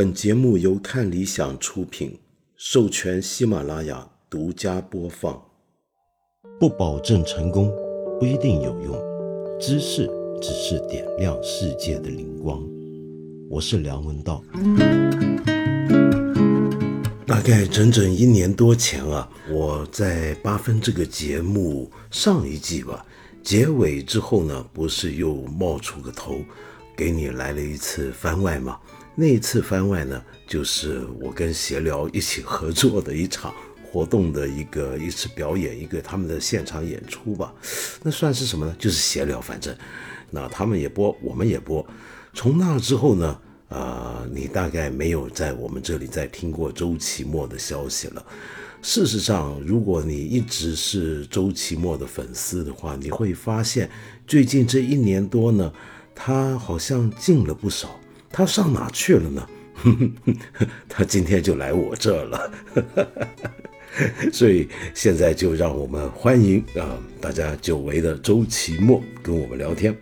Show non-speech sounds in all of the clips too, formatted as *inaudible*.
本节目由看理想出品，授权喜马拉雅独家播放。不保证成功，不一定有用。知识只是点亮世界的灵光。我是梁文道。大概整整一年多前啊，我在八分这个节目上一季吧，结尾之后呢，不是又冒出个头，给你来了一次番外吗？那一次番外呢，就是我跟协聊一起合作的一场活动的一个一次表演，一个他们的现场演出吧。那算是什么呢？就是协聊，反正那他们也播，我们也播。从那之后呢，呃，你大概没有在我们这里再听过周奇墨的消息了。事实上，如果你一直是周奇墨的粉丝的话，你会发现最近这一年多呢，他好像进了不少。他上哪去了呢？*laughs* 他今天就来我这了，*laughs* 所以现在就让我们欢迎啊，大家久违的周奇墨跟我们聊天。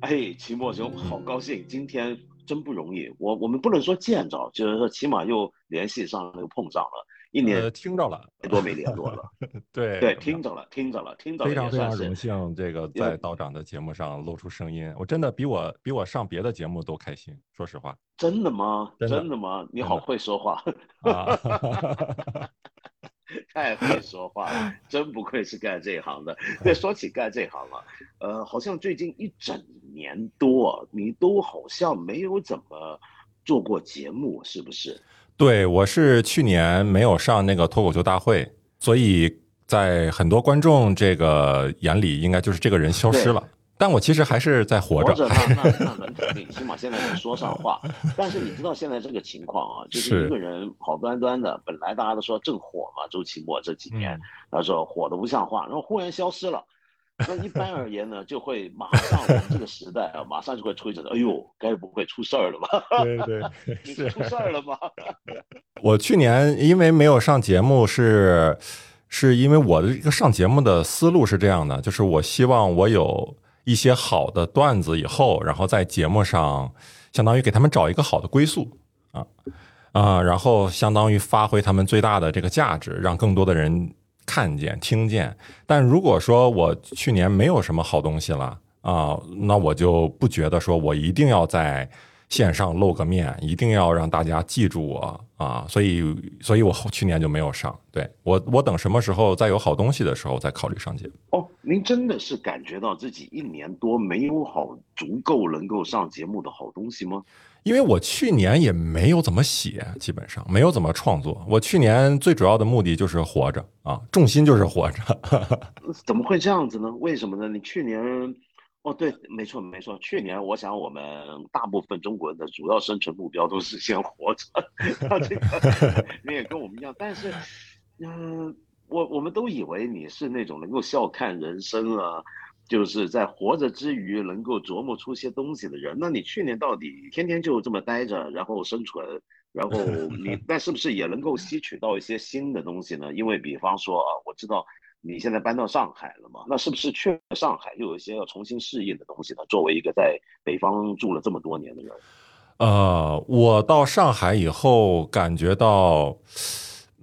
哎，奇墨兄，好高兴，今天真不容易。我我们不能说见着，就是说起码又联系上，又碰上了。一年听着了，多没联络了。*laughs* 对对，听着了，听着了，听着了。非常非常荣幸，这个在道长的节目上露出声音，我真的比我比我上别的节目都开心。说实话，真的吗？真的吗？你好会说话啊！*laughs* 太会说话了，真不愧是干这一行的。*laughs* 对，说起干这行了，呃，好像最近一整年多，你都好像没有怎么做过节目，是不是？对，我是去年没有上那个脱口秀大会，所以在很多观众这个眼里，应该就是这个人消失了。但我其实还是在活着。活着，那 *laughs* 那那能肯定，起码现在能说上话。但是你知道现在这个情况啊，就是一个人好端端的，本来大家都说正火嘛，周奇墨这几年，他说火的不像话，然后忽然消失了。那一般而言呢，就会马上我们这个时代啊，马上就会吹着，哎呦，该不会出事儿了吧？对 *laughs* 对，*laughs* 你是出事儿了吗？*laughs* 我去年因为没有上节目，是是因为我的一个上节目的思路是这样的，就是我希望我有一些好的段子以后，然后在节目上相当于给他们找一个好的归宿啊啊，然后相当于发挥他们最大的这个价值，让更多的人。看见、听见，但如果说我去年没有什么好东西了啊，那我就不觉得说我一定要在线上露个面，一定要让大家记住我啊，所以，所以我去年就没有上。对我，我等什么时候再有好东西的时候再考虑上节目。哦，您真的是感觉到自己一年多没有好足够能够上节目的好东西吗？因为我去年也没有怎么写，基本上没有怎么创作。我去年最主要的目的就是活着啊，重心就是活着。*laughs* 怎么会这样子呢？为什么呢？你去年，哦，对，没错没错，去年我想我们大部分中国人的主要生存目标都是先活着。这个 *laughs* 你也跟我们一样，但是，嗯，我我们都以为你是那种能够笑看人生啊。就是在活着之余能够琢磨出些东西的人，那你去年到底天天就这么待着，然后生存，然后你 *laughs* 那是不是也能够吸取到一些新的东西呢？因为比方说啊，我知道你现在搬到上海了嘛，那是不是去了上海又有一些要重新适应的东西呢？作为一个在北方住了这么多年的人，呃，我到上海以后感觉到，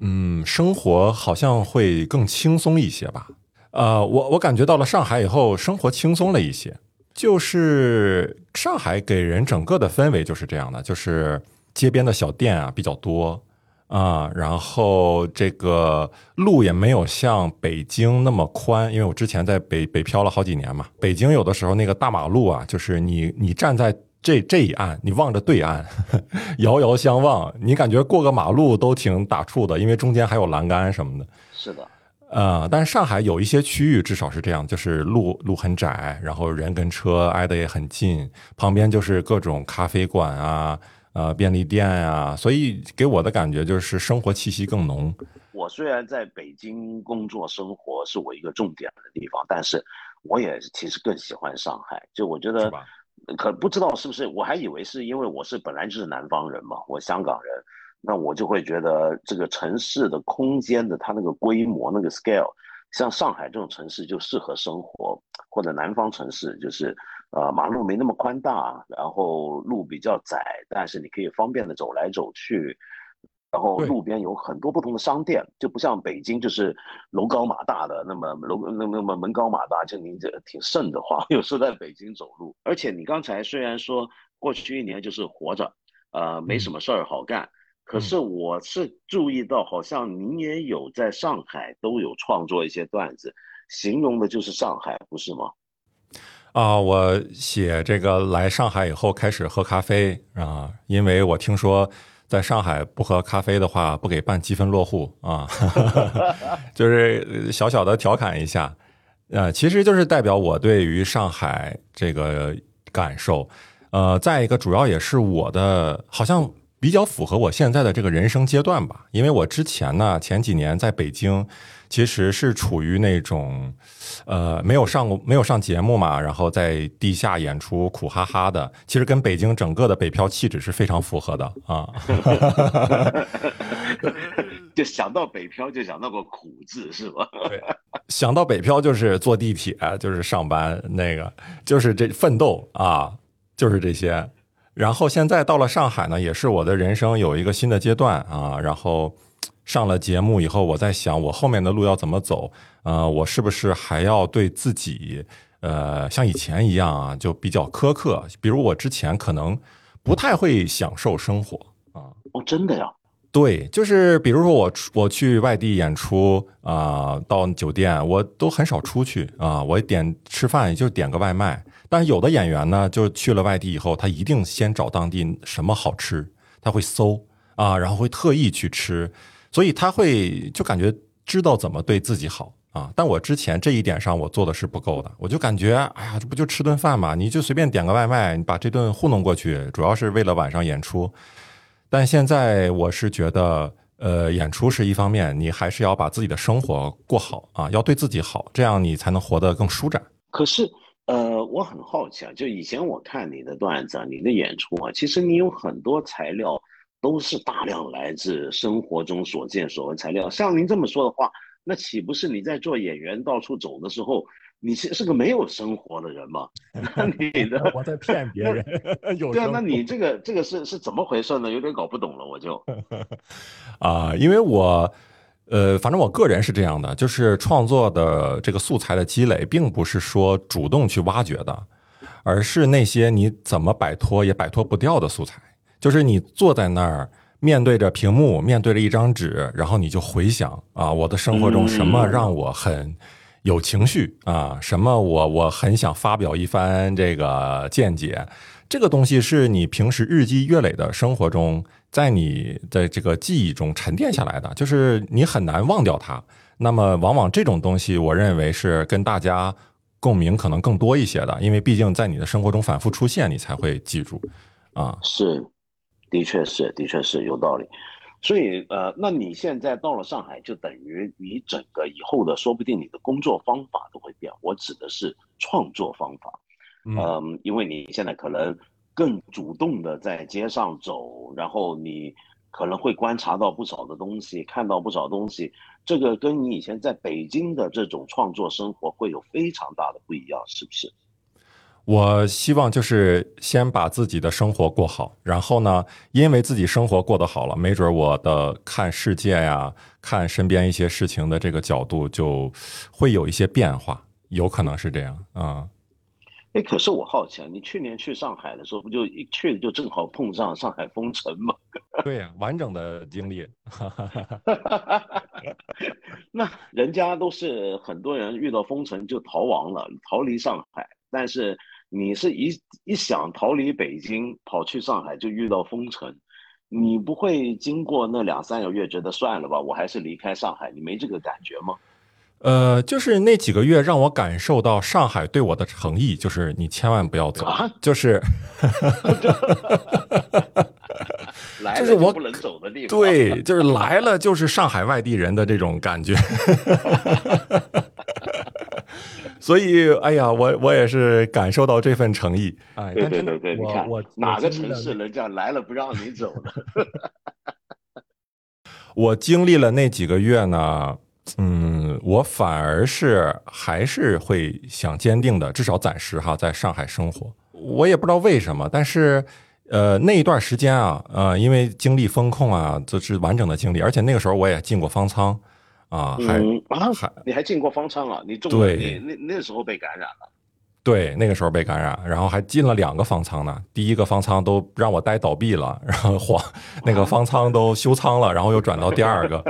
嗯，生活好像会更轻松一些吧。呃，我我感觉到了上海以后，生活轻松了一些。就是上海给人整个的氛围就是这样的，就是街边的小店啊比较多啊，然后这个路也没有像北京那么宽，因为我之前在北北漂了好几年嘛。北京有的时候那个大马路啊，就是你你站在这这一岸，你望着对岸，*laughs* 遥遥相望，你感觉过个马路都挺打怵的，因为中间还有栏杆什么的。是的。呃，但是上海有一些区域至少是这样，就是路路很窄，然后人跟车挨得也很近，旁边就是各种咖啡馆啊，呃，便利店啊，所以给我的感觉就是生活气息更浓。我虽然在北京工作生活是我一个重点的地方，但是我也其实更喜欢上海。就我觉得，可不知道是不是，我还以为是因为我是本来就是南方人嘛，我香港人。那我就会觉得这个城市的空间的它那个规模那个 scale，像上海这种城市就适合生活，或者南方城市就是呃，马路没那么宽大，然后路比较窄，但是你可以方便的走来走去。然后路边有很多不同的商店，就不像北京，就是楼高马大的，那么楼那么那么门高马大，就你这挺瘆得慌。*laughs* 有时候在北京走路，而且你刚才虽然说过去一年就是活着，呃，没什么事儿好干，可是我是注意到，好像您也有在上海都有创作一些段子，形容的就是上海，不是吗？啊，我写这个来上海以后开始喝咖啡啊，因为我听说。在上海不喝咖啡的话，不给办积分落户啊，*laughs* 就是小小的调侃一下，呃，其实就是代表我对于上海这个感受，呃，再一个主要也是我的，好像比较符合我现在的这个人生阶段吧，因为我之前呢前几年在北京。其实是处于那种，呃，没有上过、没有上节目嘛，然后在地下演出，苦哈哈的。其实跟北京整个的北漂气质是非常符合的啊。*laughs* 就想到北漂，就想到个苦字，是吧？对，想到北漂就是坐地铁，就是上班，那个就是这奋斗啊，就是这些。然后现在到了上海呢，也是我的人生有一个新的阶段啊，然后。上了节目以后，我在想我后面的路要怎么走？呃，我是不是还要对自己，呃，像以前一样啊，就比较苛刻？比如我之前可能不太会享受生活啊。哦，真的呀？对，就是比如说我我去外地演出啊，到酒店我都很少出去啊，我点吃饭也就点个外卖。但有的演员呢，就去了外地以后，他一定先找当地什么好吃，他会搜啊，然后会特意去吃。所以他会就感觉知道怎么对自己好啊，但我之前这一点上我做的是不够的，我就感觉哎呀，这不就吃顿饭嘛，你就随便点个外卖，你把这顿糊弄过去，主要是为了晚上演出。但现在我是觉得，呃，演出是一方面，你还是要把自己的生活过好啊，要对自己好，这样你才能活得更舒展。可是，呃，我很好奇啊，就以前我看你的段子啊、你的演出啊，其实你有很多材料。都是大量来自生活中所见所闻材料。像您这么说的话，那岂不是你在做演员到处走的时候，你是是个没有生活的人吗？*laughs* 那 *laughs* 你的我在骗别人。对啊，那你这个这个是是怎么回事呢？有点搞不懂了，我就。*laughs* 啊，因为我呃，反正我个人是这样的，就是创作的这个素材的积累，并不是说主动去挖掘的，而是那些你怎么摆脱也摆脱不掉的素材。就是你坐在那儿，面对着屏幕，面对着一张纸，然后你就回想啊，我的生活中什么让我很有情绪啊？什么我我很想发表一番这个见解？这个东西是你平时日积月累的生活中，在你的这个记忆中沉淀下来的，就是你很难忘掉它。那么，往往这种东西，我认为是跟大家共鸣可能更多一些的，因为毕竟在你的生活中反复出现，你才会记住啊。是。的确是，的确是有道理，所以呃，那你现在到了上海，就等于你整个以后的，说不定你的工作方法都会变。我指的是创作方法，嗯，因为你现在可能更主动的在街上走，然后你可能会观察到不少的东西，看到不少东西，这个跟你以前在北京的这种创作生活会有非常大的不一样，是不是？我希望就是先把自己的生活过好，然后呢，因为自己生活过得好了，没准我的看世界呀、看身边一些事情的这个角度就会有一些变化，有可能是这样啊。哎，可是我好奇啊，你去年去上海的时候，不就一去就正好碰上上海封城吗？*laughs* 对呀，完整的经历。*laughs* 那人家都是很多人遇到封城就逃亡了，逃离上海，但是。你是一一想逃离北京跑去上海就遇到封城，你不会经过那两三个月觉得算了吧，我还是离开上海，你没这个感觉吗？呃，就是那几个月让我感受到上海对我的诚意，就是你千万不要走，啊就是，就是 *laughs* 我不能走的地方，对，就是来了就是上海外地人的这种感觉。*laughs* 所以，哎呀，我我也是感受到这份诚意。哎，对对对对，你看我哪个城市人家来了不让你走呢？*laughs* 我经历了那几个月呢，嗯，我反而是还是会想坚定的，至少暂时哈，在上海生活。我也不知道为什么，但是呃，那一段时间啊，呃，因为经历风控啊，就是完整的经历，而且那个时候我也进过方舱啊，还嗯啊还，你还进过方舱啊？你中了对你那那时候被感染了。对，那个时候被感染，然后还进了两个方舱呢。第一个方舱都让我待倒闭了，然后黄那个方舱都休舱了，然后又转到第二个。*laughs*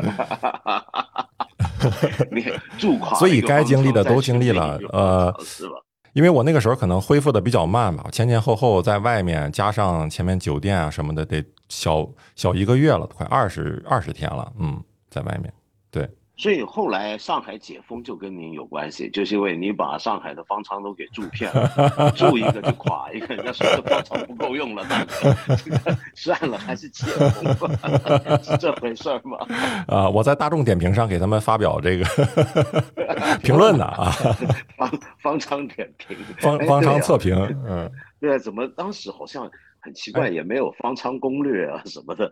*laughs* 所以该经历的都经历了呃是吧？因为我那个时候可能恢复的比较慢吧，前前后后在外面加上前面酒店啊什么的，得小小一个月了，快二十二十天了，嗯，在外面。对，所以后来上海解封就跟您有关系，就是因为你把上海的方舱都给住遍了，*laughs* 住一个就垮一个，人家说这方舱不够用了，大哥，*laughs* 算了，还是解封吧，*laughs* 是这回事儿吗？啊、我在大众点评上给他们发表这个评论呢啊，方方舱点评，哎方方舱测评，嗯。对啊，怎么当时好像很奇怪，也没有方舱攻略啊什么的。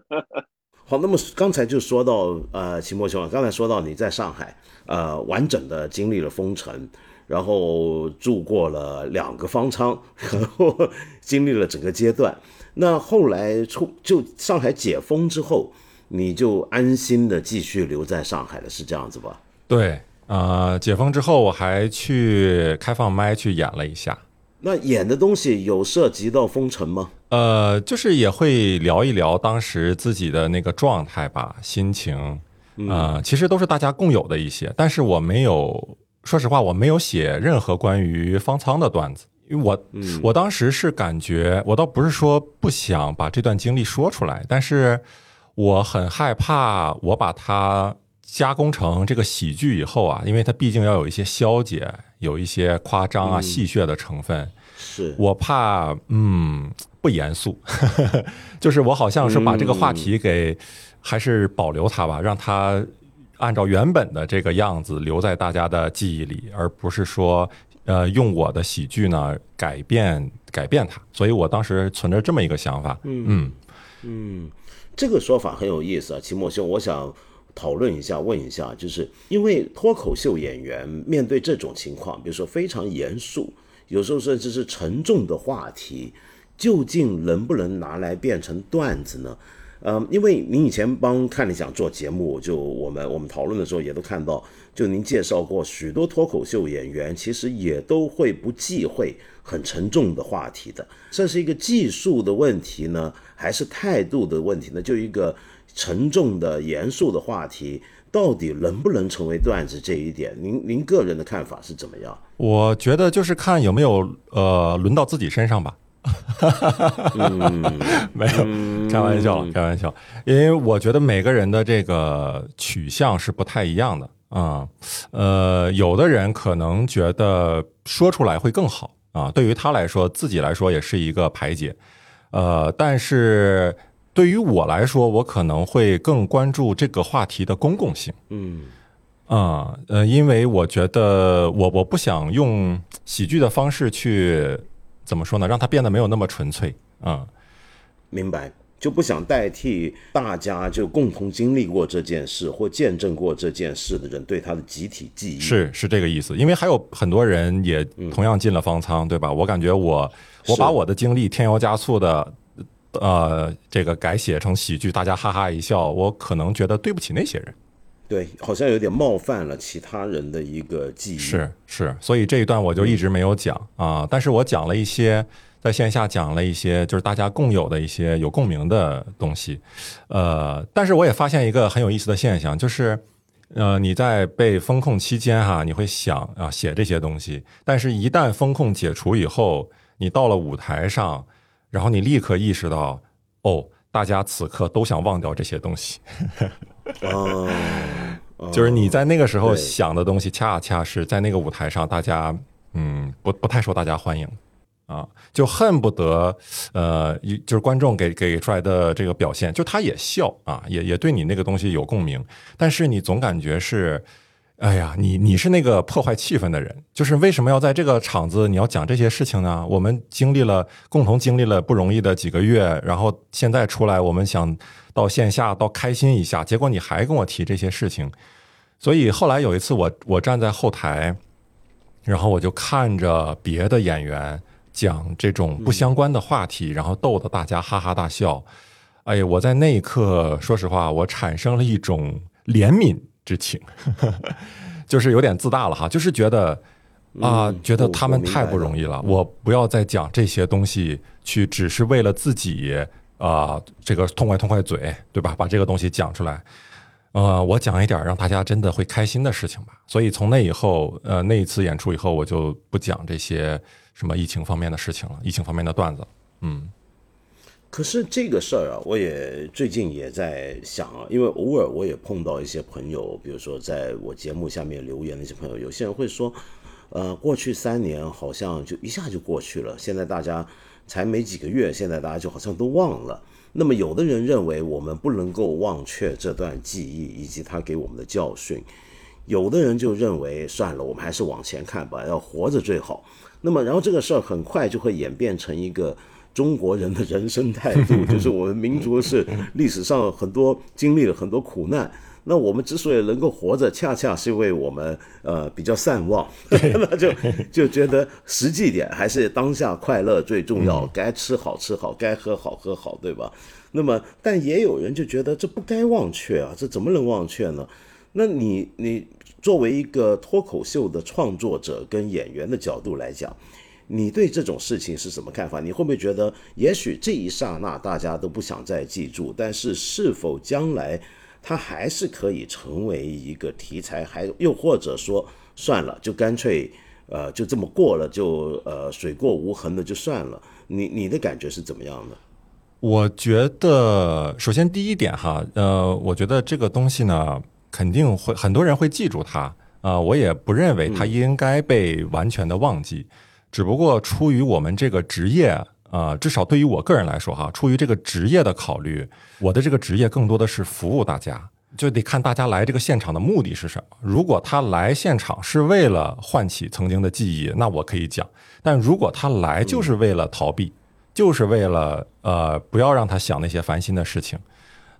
好，那么刚才就说到，呃，秦墨兄，刚才说到你在上海，呃，完整的经历了封城，然后住过了两个方舱，然后 *laughs* 经历了整个阶段。那后来出就上海解封之后，你就安心的继续留在上海了，是这样子吧？对，呃，解封之后我还去开放麦去演了一下，那演的东西有涉及到封城吗？呃，就是也会聊一聊当时自己的那个状态吧，心情，呃，其实都是大家共有的一些，但是我没有，说实话，我没有写任何关于方舱的段子，因为我、我当时是感觉，我倒不是说不想把这段经历说出来，但是我很害怕我把它加工成这个喜剧以后啊，因为它毕竟要有一些消解，有一些夸张啊、戏谑的成分。是，我怕，嗯，不严肃，*laughs* 就是我好像是把这个话题给，还是保留它吧，让它按照原本的这个样子留在大家的记忆里，而不是说，呃，用我的喜剧呢改变改变它。所以我当时存着这么一个想法，嗯。这个说法很有意思啊，秦墨兄，我想讨论一下，问一下，就是因为脱口秀演员面对这种情况，比如说非常严肃，有时候甚至是沉重的话题，究竟能不能拿来变成段子呢？呃，因为您以前帮看理想做节目，就我们我们讨论的时候也都看到，就您介绍过许多脱口秀演员其实也都会不忌讳很沉重的话题的，这是一个技术的问题呢，还是态度的问题呢？就一个沉重的、严肃的话题，到底能不能成为段子这一点，您您个人的看法是怎么样？我觉得就是看有没有呃轮到自己身上吧。*laughs* 没有，开玩笑，开玩笑。因为我觉得每个人的这个取向是不太一样的啊、呃，有的人可能觉得说出来会更好啊，对于他来说，自己来说也是一个排解。呃，但是对于我来说，我可能会更关注这个话题的公共性。嗯啊，呃，因为我觉得我我不想用喜剧的方式去怎么说呢，让它变得没有那么纯粹啊、明白，就不想代替大家就共同经历过这件事或见证过这件事的人对他的集体记忆。是是这个意思。因为还有很多人也同样进了方舱，对吧？我感觉我我把我的经历添油加醋的。呃，这个改写成喜剧，大家哈哈一笑，我可能觉得对不起那些人。对，好像有点冒犯了其他人的一个记忆。是是，所以这一段我就一直没有讲啊，但是我讲了一些，在线下讲了一些，就是大家共有的一些有共鸣的东西，呃，但是我也发现一个很有意思的现象，就是呃，你在被风控期间哈，你会想啊写这些东西，但是一旦风控解除以后，你到了舞台上，然后你立刻意识到，哦，大家此刻都想忘掉这些东西。*laughs* 哦，就是你在那个时候想的东西，恰恰是在那个舞台上，大家嗯不不太受大家欢迎啊，就恨不得呃，一就是观众给给出来的这个表现，就他也笑啊，也也对你那个东西有共鸣，但是你总感觉是。哎呀，你你是那个破坏气氛的人，就是为什么要在这个场子你要讲这些事情呢？我们经历了共同经历了不容易的几个月，然后现在出来，我们想到线下到开心一下，结果你还跟我提这些事情，所以后来有一次我我站在后台，然后我就看着别的演员讲这种不相关的话题，然后逗得大家哈哈大笑。哎呀，我在那一刻，说实话，我产生了一种怜悯之情，*laughs* 就是有点自大了哈，就是觉得啊，嗯觉得他们太不容易了，我不要再讲这些东西，去只是为了自己啊、这个痛快痛快嘴，对吧？把这个东西讲出来。呃，我讲一点让大家真的会开心的事情吧。所以从那以后，呃，那一次演出以后，我就不讲这些什么疫情方面的事情了，疫情方面的段子。嗯，可是这个事儿啊，我也最近也在想啊，因为偶尔我也碰到一些朋友，比如说在我节目下面留言的一些朋友，有些人会说，呃，过去三年好像就一下就过去了，现在大家才没几个月，现在大家就好像都忘了。那么有的人认为我们不能够忘却这段记忆以及他给我们的教训，有的人就认为算了，我们还是往前看吧，要活着最好。那么，然后这个事儿很快就会演变成一个中国人的人生态度，*laughs* 就是我们民族是历史上很多经历了很多苦难。那我们之所以能够活着，恰恰是因为我们呃比较善忘，*laughs* 那就就觉得实际点还是当下快乐最重要，该吃好吃好，该喝好喝好，对吧？那么，但也有人就觉得这不该忘却啊，这怎么能忘却呢？那你你作为一个脱口秀的创作者跟演员的角度来讲，你对这种事情是什么看法？你会不会觉得，也许这一刹那大家都不想再记住，但是是否将来它还是可以成为一个题材？还又或者说，算了，就干脆呃就这么过了，就呃水过无痕的就算了。你你的感觉是怎么样的？我觉得，首先第一点哈，呃，我觉得这个东西呢，肯定会很多人会记住它啊、我也不认为它应该被完全的忘记，只不过出于我们这个职业啊、至少对于我个人来说哈，出于这个职业的考虑，我的这个职业更多的是服务大家，就得看大家来这个现场的目的是什么。如果他来现场是为了唤起曾经的记忆，那我可以讲；但如果他来就是为了逃避，就是为了呃不要让他想那些烦心的事情，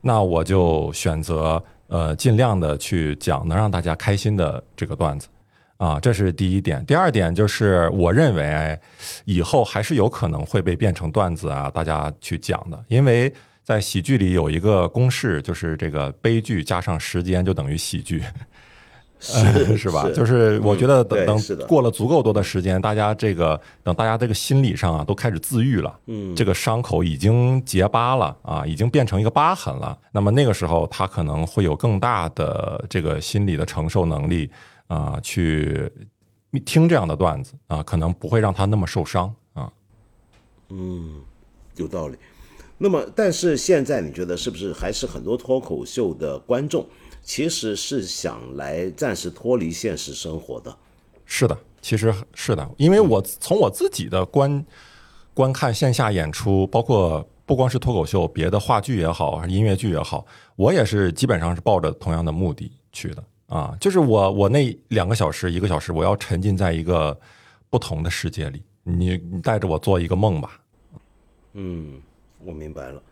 那我就选择呃尽量的去讲能让大家开心的这个段子。啊，这是第一点。第二点就是我认为以后还是有可能会被变成段子啊，大家去讲的，因为在喜剧里有一个公式，就是这个悲剧加上时间就等于喜剧。*laughs* *laughs* 是是吧？就是我觉得等等过了足够多的时间，大家这个等大家这个心理上啊都开始自愈了，嗯，这个伤口已经结疤了啊，已经变成一个疤痕了。那么那个时候他可能会有更大的这个心理的承受能力啊，去听这样的段子啊，可能不会让他那么受伤啊。嗯有道理。那么，但是现在你觉得是不是还是很多脱口秀的观众其实是想来暂时脱离现实生活的？是的，其实是的，因为我从我自己的观观看线下演出，包括不光是脱口秀，别的话剧也好，音乐剧也好，我也是基本上是抱着同样的目的去的啊，就是我我那两个小时一个小时，我要沉浸在一个不同的世界里，你你带着我做一个梦吧。嗯我明白了。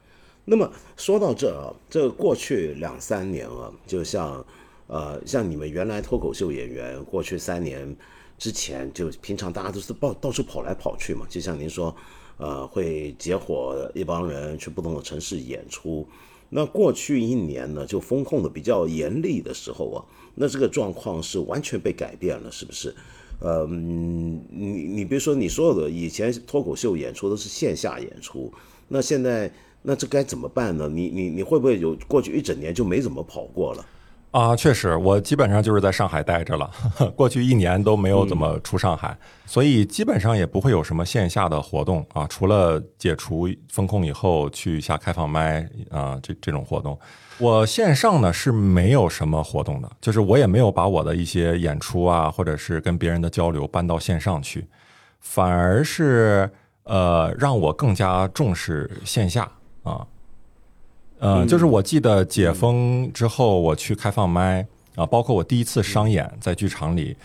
那么说到这啊，这过去两三年啊，就像呃，像你们原来脱口秀演员，过去三年之前，就平常大家都是到到处跑来跑去嘛，就像您说，呃，会结伙一帮人去不同的城市演出。那过去一年呢，就风控的比较严厉的时候啊，那这个状况是完全被改变了，是不是？呃，嗯你你别说，你所有的以前脱口秀演出都是线下演出，那现在那这该怎么办呢？你你你会不会有过去一整年就没怎么跑过了？啊，确实，我基本上就是在上海待着了，*laughs* 过去一年都没有怎么出上海，所以基本上也不会有什么线下的活动啊，除了解除风控以后去一下开放麦啊这这种活动。我线上呢是没有什么活动的，就是我也没有把我的一些演出啊，或者是跟别人的交流搬到线上去，反而是呃让我更加重视线下啊。呃，就是我记得解封之后，我去开放麦啊，包括我第一次商演在剧场里，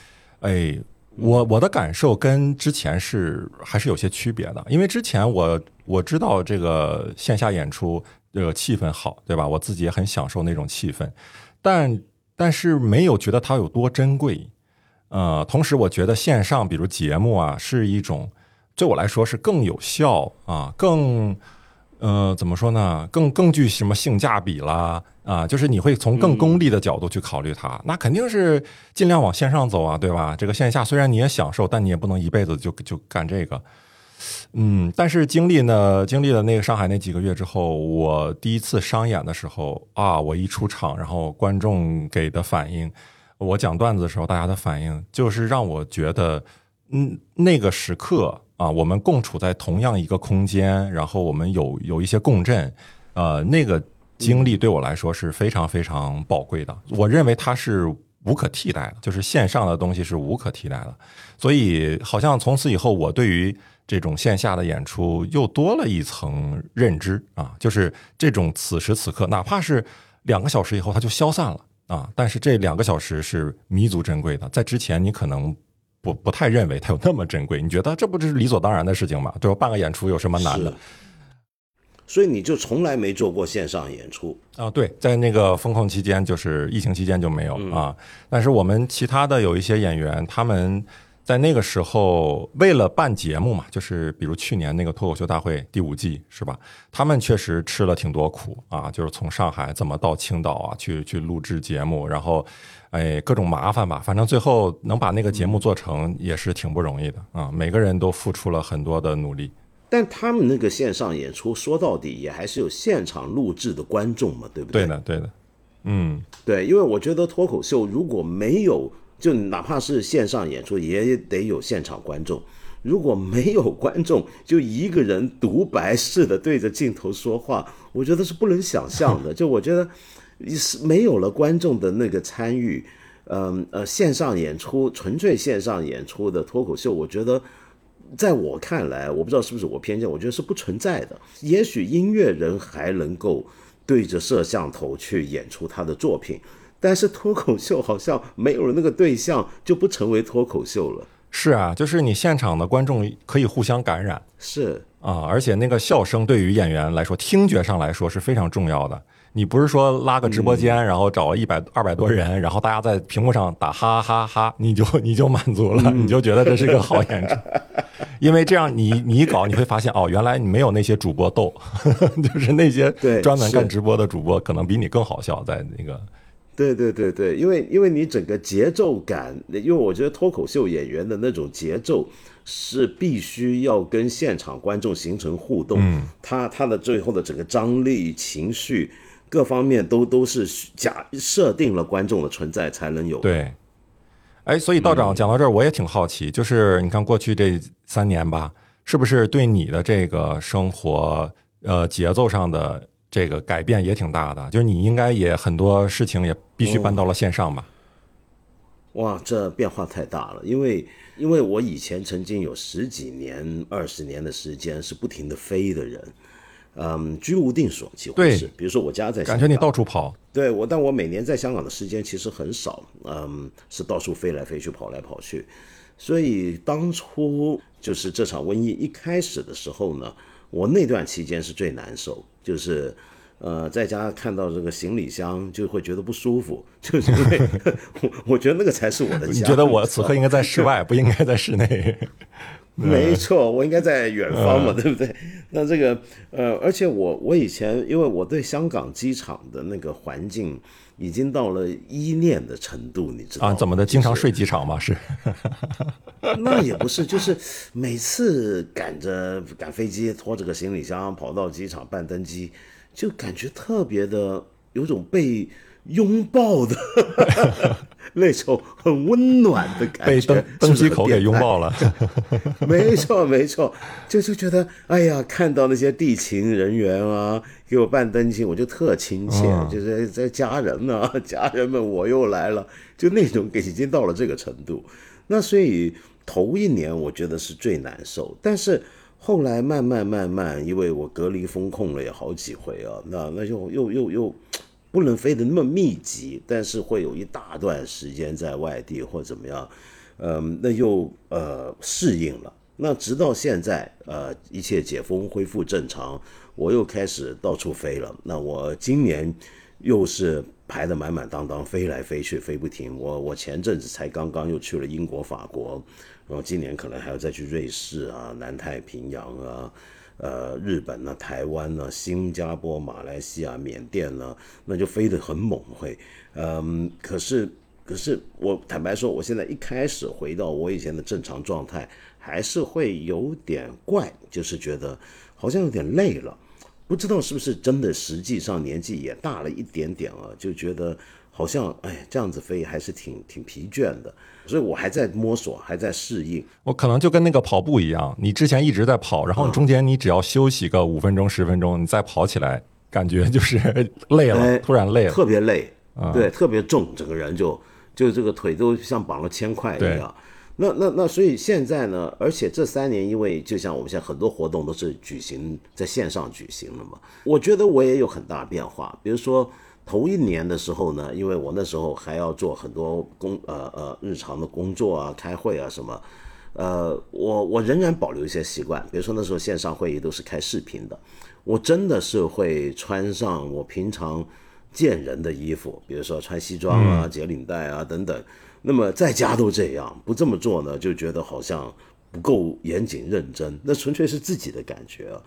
哎，我我的感受跟之前是还是有些区别的，因为之前我我知道这个线下演出这个气氛好，对吧？我自己也很享受那种气氛，但但是没有觉得它有多珍贵。呃，同时我觉得线上，比如节目啊，是一种对我来说是更有效啊，更呃怎么说呢？更更具什么性价比啦啊？就是你会从更功利的角度去考虑它，那肯定是尽量往线上走啊，对吧？这个线下虽然你也享受，但你也不能一辈子就就干这个。嗯，但是经历呢，经历了那个上海那几个月之后，我第一次商演的时候啊，我一出场，然后观众给的反应，我讲段子的时候大家的反应，就是让我觉得，嗯，那个时刻啊，我们共处在同样一个空间，然后我们有有一些共振，呃，那个经历对我来说是非常非常宝贵的。我认为它是无可替代的，就是线上的东西是无可替代的，所以好像从此以后，我对于这种线下的演出又多了一层认知啊，就是这种此时此刻，哪怕是两个小时以后它就消散了啊，但是这两个小时是弥足珍贵的。在之前你可能不不太认为它有那么珍贵，你觉得这不就是理所当然的事情吗？对吧？办个演出有什么难的？所以你就从来没做过线上演出啊？对，在那个封控期间，就是疫情期间就没有啊。但是我们其他的有一些演员，他们。在那个时候，为了办节目嘛，就是比如去年那个脱口秀大会第五季，是吧？他们确实吃了挺多苦啊，就是从上海怎么到青岛啊，去去录制节目，然后，哎，各种麻烦吧。反正最后能把那个节目做成，也是挺不容易的啊。每个人都付出了很多的努力。但他们那个线上演出，说到底也还是有现场录制的观众嘛，对不对？对的，对的。嗯，对，因为我觉得脱口秀如果没有。就哪怕是线上演出，也得有现场观众。如果没有观众，就一个人独白式的对着镜头说话，我觉得是不能想象的。*laughs* 就我觉得，是没有了观众的那个参与，嗯呃，线上演出纯粹线上演出的脱口秀，我觉得在我看来，我不知道是不是我偏见，我觉得是不存在的。也许音乐人还能够对着摄像头去演出他的作品。但是脱口秀好像没有了那个对象，就不成为脱口秀了。是啊，就是你现场的观众可以互相感染。是啊，而且那个笑声对于演员来说，听觉上来说是非常重要的。你不是说拉个直播间，然后找一百二百多人，然后大家在屏幕上打哈哈哈，*laughs* 你就你就满足了，你就觉得这是个好演出。*laughs* 因为这样，你你一搞，你会发现哦，原来你没有那些主播逗，*laughs* 就是那些专门干直播的主播，可能比你更好笑，在那个。对对对对，因为因为你整个节奏感，因为我觉得脱口秀演员的那种节奏是必须要跟现场观众形成互动，嗯，他他的最后的整个张力、情绪各方面都都是假设定了观众的存在才能有。对，哎，所以道长讲到这儿，我也挺好奇，就是你看过去这三年吧，是不是对你的这个生活呃节奏上的？这个改变也挺大的，就是你应该也很多事情也必须搬到了线上吧？哇，这变化太大了，因为因为我以前曾经有十几年、二十年的时间是不停的飞的人，嗯，居无定所，几乎是。比如说我家在香港，感觉你到处跑。对我，但我每年在香港的时间其实很少，嗯，是到处飞来飞去、跑来跑去。所以当初就是这场瘟疫一开始的时候呢。我那段期间是最难受，就是，呃，在家看到这个行李箱就会觉得不舒服，*laughs* 就是因为我我觉得那个才是我的家。你觉得我此刻应该在室外，不应该在室内？没错，我应该在远方嘛，对不对？那这个，呃，而且我我以前因为我对香港机场的那个环境。已经到了依恋的程度，你知道啊？怎么的？经常睡机场吗？是？*laughs* 那也不是，就是每次赶着赶飞机，拖着个行李箱跑到机场办登机，就感觉特别的有种被拥抱的 *laughs* 那种很温暖的感觉，被登登机口给拥抱了。没错，没错，就就觉得哎呀，看到那些地勤人员啊。给我办登机，我就特亲切，就是在家人呢，*laughs* 家人们我又来了，就那种已经到了这个程度。那所以头一年我觉得是最难受，但是后来慢慢慢慢，因为我隔离风控了也好几回啊，那那就又又又不能飞得那么密集，但是会有一大段时间在外地或怎么样，嗯，那又呃适应了。那直到现在，呃，一切解封恢复正常。我又开始到处飞了。那我今年又是排得满满当当，飞来飞去，飞不停。我我前阵子才刚刚又去了英国、法国，然后今年可能还要再去瑞士啊、南太平洋啊、呃日本呢、台湾呢、新加坡、马来西亚、缅甸呢，那就飞得很猛会。嗯，可是可是我坦白说，我现在一开始回到我以前的正常状态，还是会有点怪，就是觉得好像有点累了。不知道是不是真的，实际上年纪也大了一点点啊，就觉得好像哎，这样子飞还是挺挺疲倦的，所以我还在摸索，还在适应。我可能就跟那个跑步一样，你之前一直在跑，然后中间你只要休息个五分钟、十分钟，你再跑起来，感觉就是累了，突然累了，特别累，对，特别重，整个人就就这个腿都像绑了铅块一样。那那那，所以现在呢，而且这三年，因为就像我们现在很多活动都是举行在线上举行了嘛，我觉得我也有很大变化。比如说头一年的时候呢，因为我那时候还要做很多工呃呃日常的工作啊、开会啊什么，呃，我我仍然保留一些习惯。比如说那时候线上会议都是开视频的，我真的是会穿上我平常见人的衣服，比如说穿西装啊、解领带啊等等。那么在家都这样，不这么做呢，就觉得好像不够严谨认真。那纯粹是自己的感觉啊。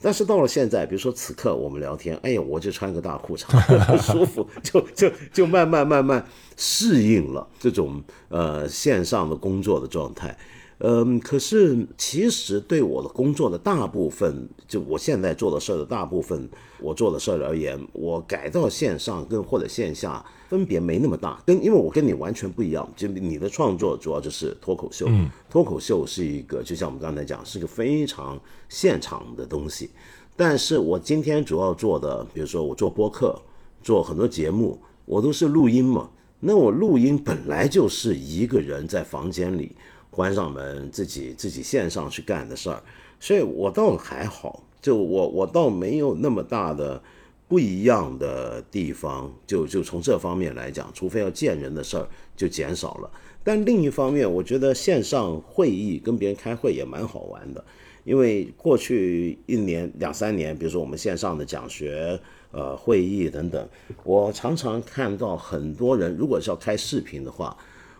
但是到了现在，比如说此刻我们聊天，哎呀，我就穿个大裤衩，*laughs* 舒服，就就就慢慢慢慢适应了这种呃线上的工作的状态。嗯，可是其实对我的工作的大部分，就我现在做的事儿的大部分，我做的事儿而言，我改到线上跟或者线下分别没那么大。跟因为我跟你完全不一样，就你的创作主要就是脱口秀，脱口秀是一个就像我们刚才讲，是个非常现场的东西。但是我今天主要做的，比如说我做播客，做很多节目，我都是录音嘛。那我录音本来就是一个人在房间里。关上门，自己自己线上去干的事儿，所以我倒还好，就我我倒没有那么大的不一样的地方，就就从这方面来讲，除非要见人的事儿就减少了。但另一方面，我觉得线上会议跟别人开会也蛮好玩的，因为过去一年两三年，比如说我们线上的讲学、呃会议等等，我常常看到很多人，如果是要开视频的话。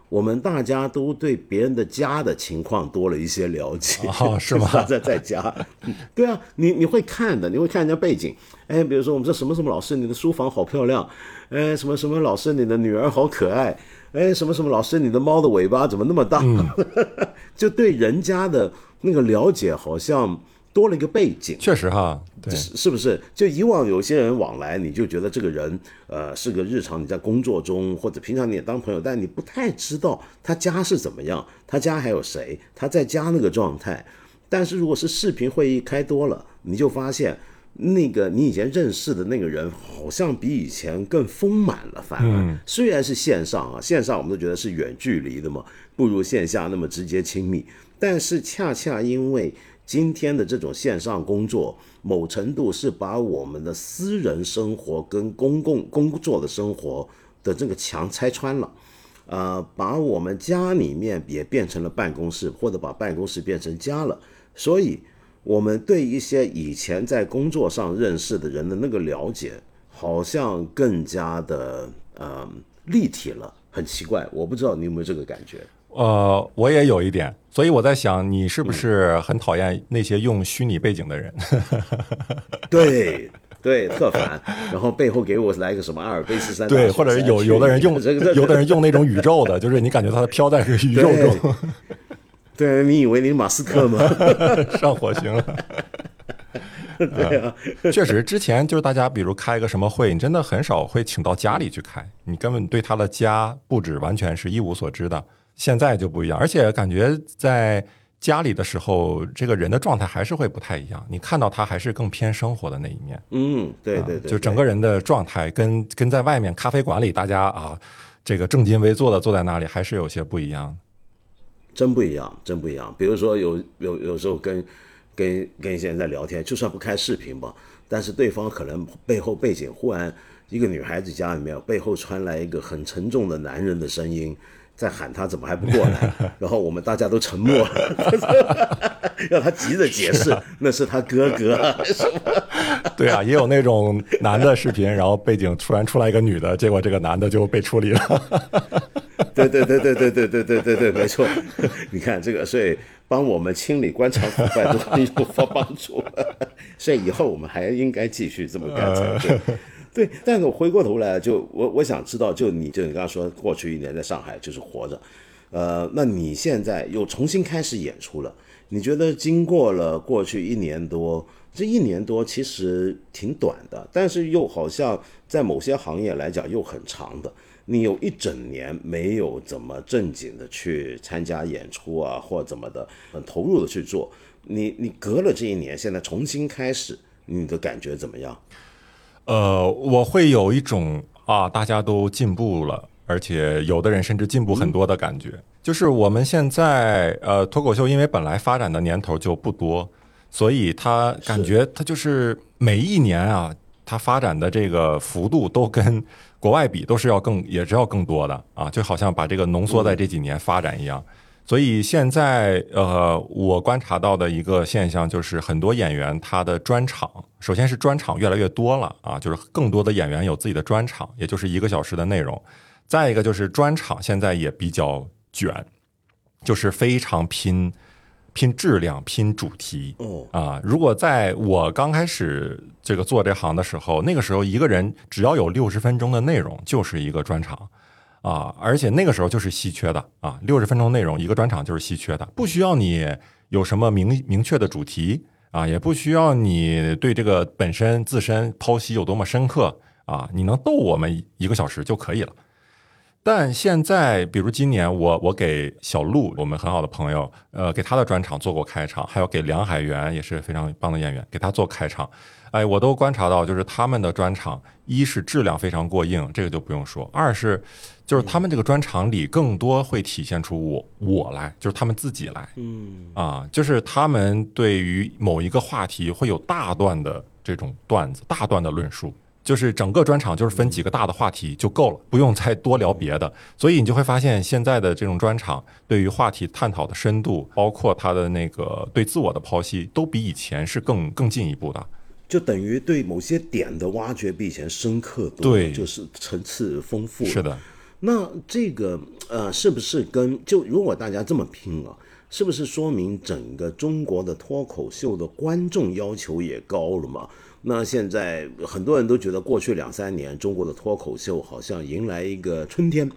我们大家都对别人的家的情况多了一些了解，是吗？在 *laughs* 在家，对啊，你你会看的，你会看人家背景，哎，比如说我们这什么什么老师，你的书房好漂亮，哎，什么什么老师，你的女儿好可爱，哎，什么什么老师，你的猫的尾巴怎么那么大？*laughs* 就对人家的那个了解，好像。多了一个背景，确实哈，对是不是？就以往有些人往来，你就觉得这个人，呃，是个日常你在工作中或者平常你也当朋友，但你不太知道他家是怎么样，他家还有谁，他在家那个状态。但是如果是视频会议开多了，你就发现那个你以前认识的那个人，好像比以前更丰满了。反而虽然是线上啊，线上我们都觉得是远距离的嘛，不如线下那么直接亲密。但是恰恰因为今天的这种线上工作，某程度是把我们的私人生活跟公共工作的生活的这个墙拆穿了，呃，把我们家里面也变成了办公室，或者把办公室变成家了。所以，我们对一些以前在工作上认识的人的那个了解，好像更加的呃立体了，很奇怪。我不知道你有没有这个感觉。呃，我也有一点，所以我在想，你是不是很讨厌那些用虚拟背景的人？*laughs* 对对，特烦。然后背后给我来一个什么阿尔卑斯山？对，或者是有有的人用，有的人用那种宇宙的，*laughs* 就是你感觉他飘在个宇宙中。对，你以为你马斯克吗？*laughs* 上火星了。对啊，确实，之前就是大家比如开个什么会，你真的很少会请到家里去开，你根本对他的家布置完全是一无所知的。现在就不一样，而且感觉在家里的时候，这个人的状态还是会不太一样。你看到他还是更偏生活的那一面。嗯，对对对，就整个人的状态跟跟在外面咖啡馆里大家啊，这个正襟危坐的坐在那里，还是有些不一样。真不一样，真不一样。比如说有有有时候跟跟跟一些人在聊天，就算不开视频吧，但是对方可能背后背景忽然一个女孩子家里面背后传来一个很沉重的男人的声音。在喊他怎么还不过来？*laughs* 然后我们大家都沉默了，*laughs* 让他急着解释，那是他哥哥。*laughs* 对啊，也有那种男的视频，然后背景突然出来一个女的，结果这个男的就被处理了。对对对对对对对对对对，没错。你看这个，所以帮我们清理官场腐败都很有帮助。所以以后我们还应该继续这么干才对。对，但是我回过头来，就我我想知道，就你就你刚刚说过去一年在上海就是活着，呃，那你现在又重新开始演出了，你觉得经过了过去一年多，这一年多其实挺短的，但是又好像在某些行业来讲又很长的，你有一整年没有怎么正经的去参加演出啊，或怎么的，很投入的去做，你你隔了这一年，现在重新开始，你的感觉怎么样？呃，我会有一种啊，大家都进步了，而且有的人甚至进步很多的感觉。就是我们现在呃，脱口秀因为本来发展的年头就不多，所以它感觉它就是每一年啊，它发展的这个幅度都跟国外比都是要更也是要更多的啊，就好像把这个浓缩在这几年发展一样。所以现在，呃，我观察到的一个现象就是，很多演员他的专场，首先是专场越来越多了啊，就是更多的演员有自己的专场，也就是一个小时的内容。再一个就是专场现在也比较卷，就是非常拼拼质量、拼主题。哦啊，如果在我刚开始这个做这行的时候，那个时候一个人只要有六十分钟的内容，就是一个专场。啊，而且那个时候就是稀缺的啊，六十分钟内容一个专场就是稀缺的，不需要你有什么明明确的主题啊，也不需要你对这个本身自身剖析有多么深刻啊，你能逗我们一个小时就可以了。但现在，比如今年我我给小鹿，我们很好的朋友，呃，给他的专场做过开场，还有给梁海源也是非常棒的演员，给他做开场，哎，我都观察到，就是他们的专场，一是质量非常过硬，这个就不用说；二是就是他们这个专场里更多会体现出我我来，就是他们自己来，嗯啊，就是他们对于某一个话题会有大段的这种段子，大段的论述。就是整个专场就是分几个大的话题就够了，不用再多聊别的。所以你就会发现，现在的这种专场对于话题探讨的深度，包括他的那个对自我的剖析，都比以前是更更进一步的。就等于对某些点的挖掘比以前深刻多，对就是层次丰富。是的，那这个呃，是不是跟就如果大家这么拼啊，是不是说明整个中国的脱口秀的观众要求也高了嘛？那现在很多人都觉得过去两三年中国的脱口秀好像迎来一个春天，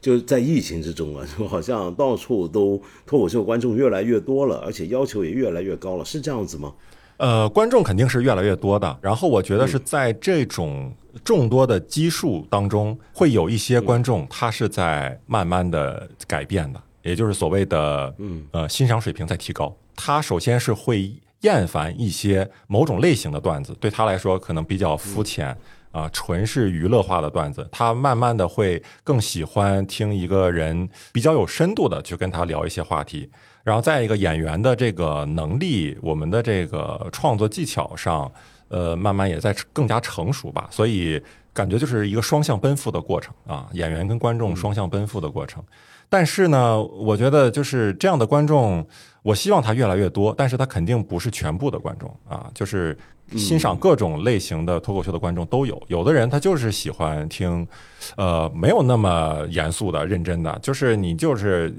就是在疫情之中啊，*laughs* 就好像到处都脱口秀观众越来越多了，而且要求也越来越高了，是这样子吗？呃，观众肯定是越来越多的。然后我觉得是在这种众多的基数当中，会有一些观众他是在慢慢的改变的，也就是所谓的嗯呃欣赏水平在提高。他首先是会厌烦一些某种类型的段子，对他来说可能比较肤浅啊、纯是娱乐化的段子。他慢慢的会更喜欢听一个人比较有深度的去跟他聊一些话题。然后再一个演员的这个能力，我们的这个创作技巧上，呃，慢慢也在更加成熟吧。所以感觉就是一个双向奔赴的过程啊，演员跟观众双向奔赴的过程。但是呢，我觉得就是这样的观众，我希望他越来越多，但是他肯定不是全部的观众啊，就是欣赏各种类型的脱口秀的观众都有。有的人他就是喜欢听，呃，没有那么严肃的、认真的，就是你就是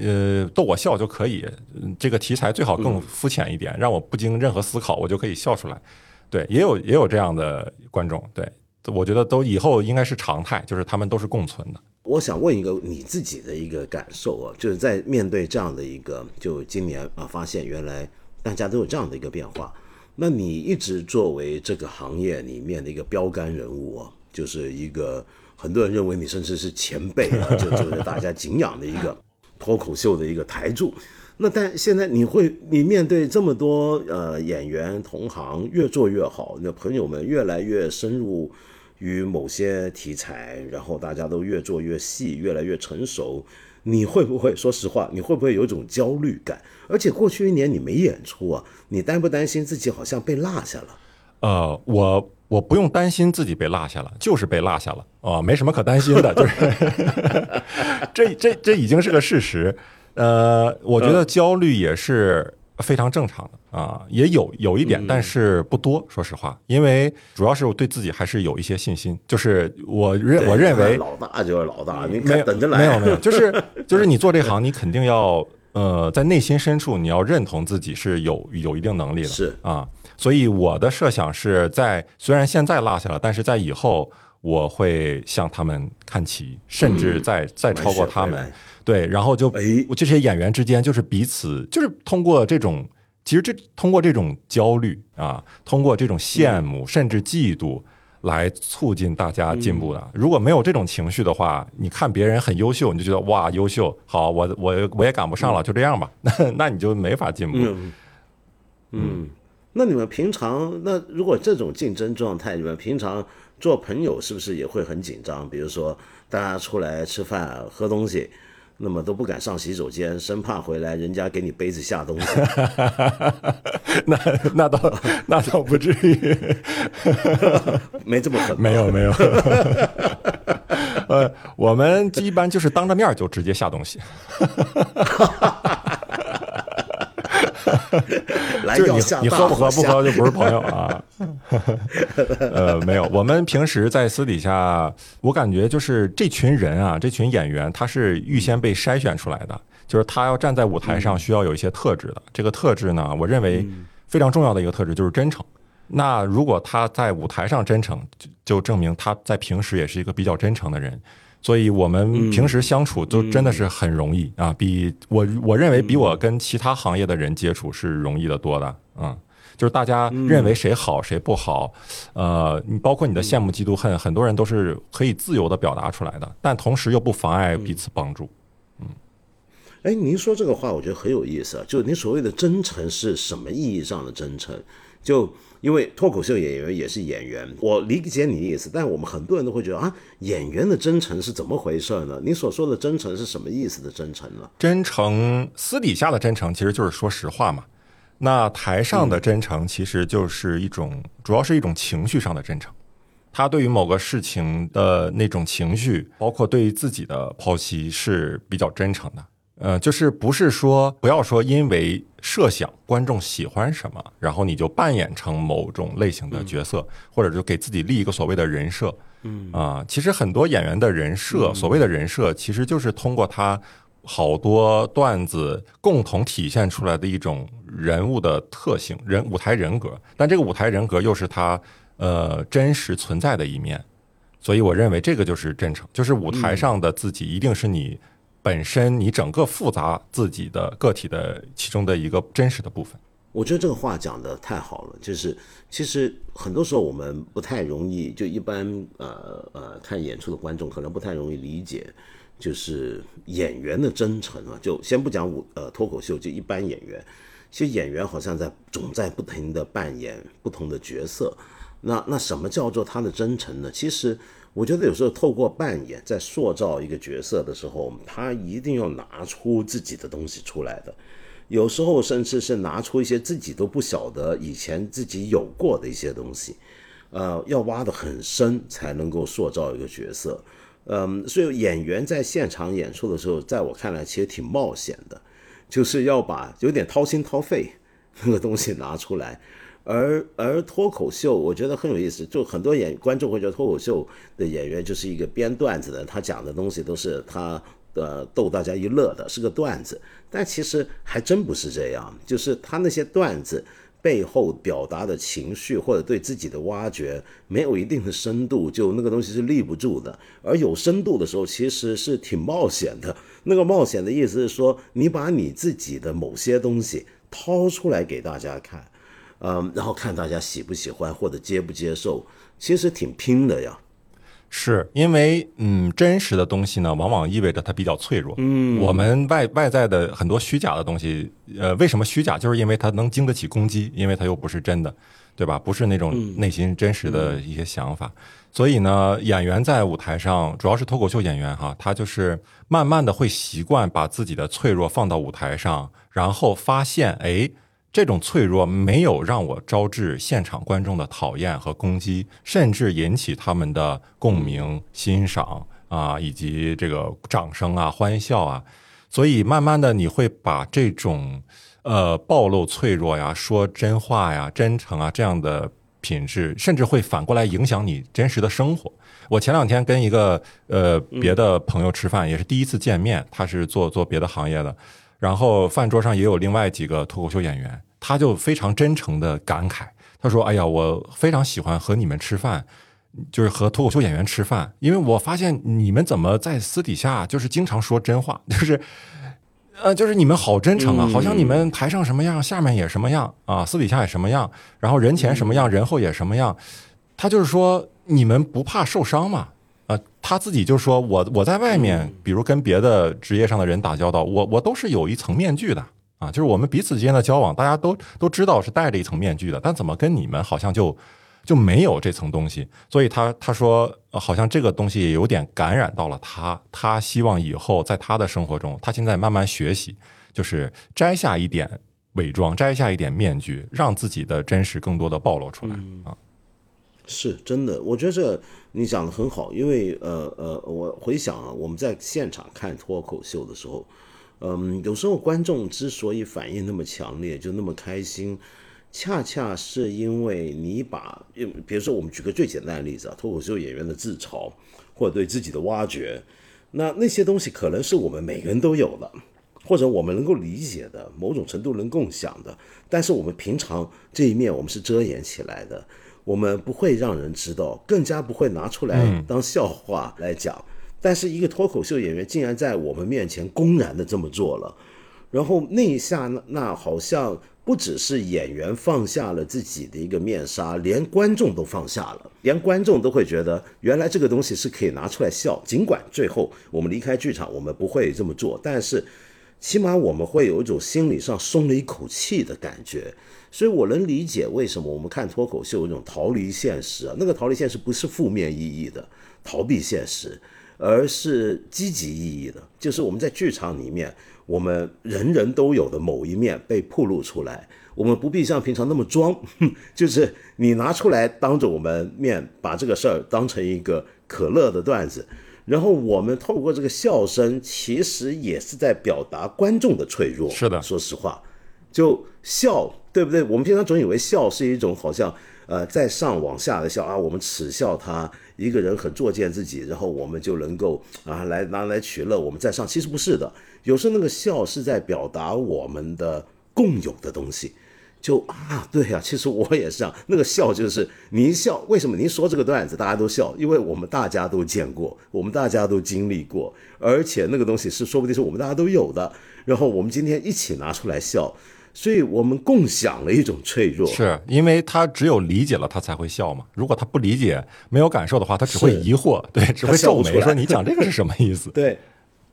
呃逗我笑就可以。嗯这个题材最好更肤浅一点，让我不经任何思考，我就可以笑出来。对，也有也有这样的观众，对我觉得都以后应该是常态，就是他们都是共存的。我想问一个你自己的一个感受啊，就是在面对这样的一个，就今年啊，发现原来大家都有这样的一个变化。那你一直作为这个行业里面的一个标杆人物啊，就是一个很多人认为你甚至是前辈啊，就就是大家敬仰的一个 *laughs* 脱口秀的一个台柱。那但现在你会，你面对这么多呃演员同行越做越好，那朋友们越来越深入于某些题材，然后大家都越做越细，越来越成熟，你会不会说实话，你会不会有一种焦虑感？而且过去一年你没演出啊，你担不担心自己好像被落下了？呃，我我不用担心自己被落下了，就是被落下了啊，没什么可担心的，就是 *laughs* 这这这已经是个事实。呃，我觉得焦虑也是非常正常的啊，也有有一点，但是不多。说实话，因为主要是我对自己还是有一些信心，就是我认我认为老大就是老大，你没有等着来，没有没有，*laughs* 就是就是你做这行，你肯定要呃，在内心深处你要认同自己是有有一定能力的，是啊。所以我的设想是在虽然现在落下了，但是在以后我会向他们看齐，甚至再再超过他们。对，然后就哎这些演员之间就是彼此就是通过这种，其实这通过这种焦虑啊，通过这种羡慕甚至嫉妒来促进大家进步的。如果没有这种情绪的话，你看别人很优秀，你就觉得哇优秀，好，我我我也赶不上了，就这样吧，那 *laughs* 那你就没法进步。嗯嗯，那你们平常那如果这种竞争状态，你们平常做朋友是不是也会很紧张？比如说大家出来吃饭喝东西。那么都不敢上洗手间，生怕回来人家给你杯子下东西。*laughs* 那那倒那倒不至于，*laughs* 没这么狠。没有没有。呃，我们一般就是当着面就直接下东西。*laughs* 来 *laughs* 就是要下你你喝不喝不喝就不是朋友啊。呃，没有，我们平时在私底下，我感觉就是这群人啊，这群演员，他是预先被筛选出来的，就是他要站在舞台上需要有一些特质的。这个特质呢，我认为非常重要的一个特质就是真诚。那如果他在舞台上真诚，就就证明他在平时也是一个比较真诚的人。所以我们平时相处都真的是很容易啊，比我我认为比我跟其他行业的人接触是容易的多的，嗯，就是大家认为谁好谁不好，呃，你包括你的羡慕嫉妒恨，很多人都是可以自由的表达出来的，但同时又不妨碍彼此帮助。嗯哎，您说这个话，我觉得很有意思啊。就您所谓的真诚是什么意义上的真诚？就因为脱口秀演员也是演员，我理解你的意思，但我们很多人都会觉得啊，演员的真诚是怎么回事呢？你所说的真诚是什么意思的真诚呢？真诚，私底下的真诚其实就是说实话嘛。那台上的真诚其实就是一种，主要是一种情绪上的真诚。他对于某个事情的那种情绪，包括对于自己的剖析是比较真诚的。呃，就是不是说不要说因为设想观众喜欢什么，然后你就扮演成某种类型的角色，或者就给自己立一个所谓的人设。嗯啊、其实很多演员的人设，所谓的人设，其实就是通过他好多段子共同体现出来的一种人物的特性，人舞台人格。但这个舞台人格又是他呃真实存在的一面，所以我认为这个就是真诚，就是舞台上的自己一定是你本身你整个复杂自己的个体的其中的一个真实的部分。我觉得这个话讲的太好了，就是其实很多时候我们不太容易，就一般呃呃看演出的观众可能不太容易理解，就是演员的真诚啊。就先不讲舞呃脱口秀，就一般演员，其实演员好像在总在不停的扮演不同的角色。那那什么叫做他的真诚呢？其实我觉得有时候透过扮演，在塑造一个角色的时候，他一定要拿出自己的东西出来的。有时候甚至是拿出一些自己都不晓得以前自己有过的一些东西，呃，要挖得很深才能够塑造一个角色。嗯，所以演员在现场演出的时候，在我看来其实挺冒险的，就是要把有点掏心掏肺那个东西拿出来。而而脱口秀，我觉得很有意思，就很多演观众会觉得脱口秀的演员就是一个编段子的，他讲的东西都是他呃逗大家一乐的，是个段子。但其实还真不是这样，就是他那些段子背后表达的情绪或者对自己的挖掘没有一定的深度，就那个东西是立不住的。而有深度的时候，其实是挺冒险的。那个冒险的意思是说，你把你自己的某些东西掏出来给大家看。嗯，然后看大家喜不喜欢或者接不接受，其实挺拼的呀。是因为，嗯，真实的东西呢，往往意味着它比较脆弱。嗯，我们外外在的很多虚假的东西，呃，为什么虚假？就是因为它能经得起攻击，因为它又不是真的，对吧？不是那种内心真实的一些想法。所以呢，演员在舞台上，主要是脱口秀演员哈，他就是慢慢的会习惯把自己的脆弱放到舞台上，然后发现，哎。这种脆弱没有让我招致现场观众的讨厌和攻击，甚至引起他们的共鸣、欣赏啊，以及这个掌声啊、欢笑啊。所以慢慢的，你会把这种呃暴露脆弱呀、说真话呀、真诚啊这样的品质，甚至会反过来影响你真实的生活。我前两天跟一个呃别的朋友吃饭，也是第一次见面，他是做做别的行业的。然后饭桌上也有另外几个脱口秀演员，他就非常真诚的感慨，他说：“哎呀，我非常喜欢和你们吃饭，就是和脱口秀演员吃饭，因为我发现你们怎么在私底下就是经常说真话，就是，呃，就是你们好真诚啊，好像你们台上什么样，下面也什么样啊，私底下也什么样，然后人前什么样，人后也什么样。他就是说，你们不怕受伤吗？”呃，他自己就说：“我我在外面，比如跟别的职业上的人打交道，我我都是有一层面具的啊，就是我们彼此之间的交往，大家都都知道是戴着一层面具的。但怎么跟你们好像就就没有这层东西？所以他他说，好像这个东西也有点感染到了他。他希望以后在他的生活中，他现在慢慢学习，就是摘下一点伪装，摘下一点面具，让自己的真实更多的暴露出来啊。是真的，我觉得这你讲的很好，因为呃呃，我回想啊，我们在现场看脱口秀的时候，嗯，有时候观众之所以反应那么强烈，就那么开心，恰恰是因为你把，比如说我们举个最简单的例子啊，脱口秀演员的自嘲或者对自己的挖掘，那那些东西可能是我们每个人都有的，或者我们能够理解的，某种程度能共享的，但是我们平常这一面我们是遮掩起来的。我们不会让人知道，更加不会拿出来当笑话来讲。但是一个脱口秀演员竟然在我们面前公然的这么做了，然后那一下，那那好像不只是演员放下了自己的一个面纱，连观众都放下了，连观众都会觉得原来这个东西是可以拿出来笑。尽管最后我们离开剧场，我们不会这么做，但是起码我们会有一种心理上松了一口气的感觉。所以我能理解为什么我们看脱口秀有一种逃离现实啊，那个逃离现实不是负面意义的逃避现实，而是积极意义的，就是我们在剧场里面，我们人人都有的某一面被暴露出来，我们不必像平常那么装，*laughs* 就是你拿出来当着我们面把这个事儿当成一个可乐的段子，然后我们透过这个笑声，其实也是在表达观众的脆弱。是的，说实话，就笑。对不对？我们平常总以为笑是一种好像，呃，在上往下的笑啊，我们耻笑他一个人很作践自己，然后我们就能够啊来拿来取乐，我们在上。其实不是的，有时候那个笑是在表达我们的共有的东西。就啊，对呀，其实我也是这样。那个笑就是你一笑，为什么您说这个段子大家都笑？因为我们大家都见过，我们大家都经历过，而且那个东西是说不定是我们大家都有的。然后我们今天一起拿出来笑。所以我们共享了一种脆弱，是因为他只有理解了，他才会笑嘛。如果他不理解、没有感受的话，他只会疑惑，对，只会皱眉说：“你讲这个是什么意思？” *laughs* 对，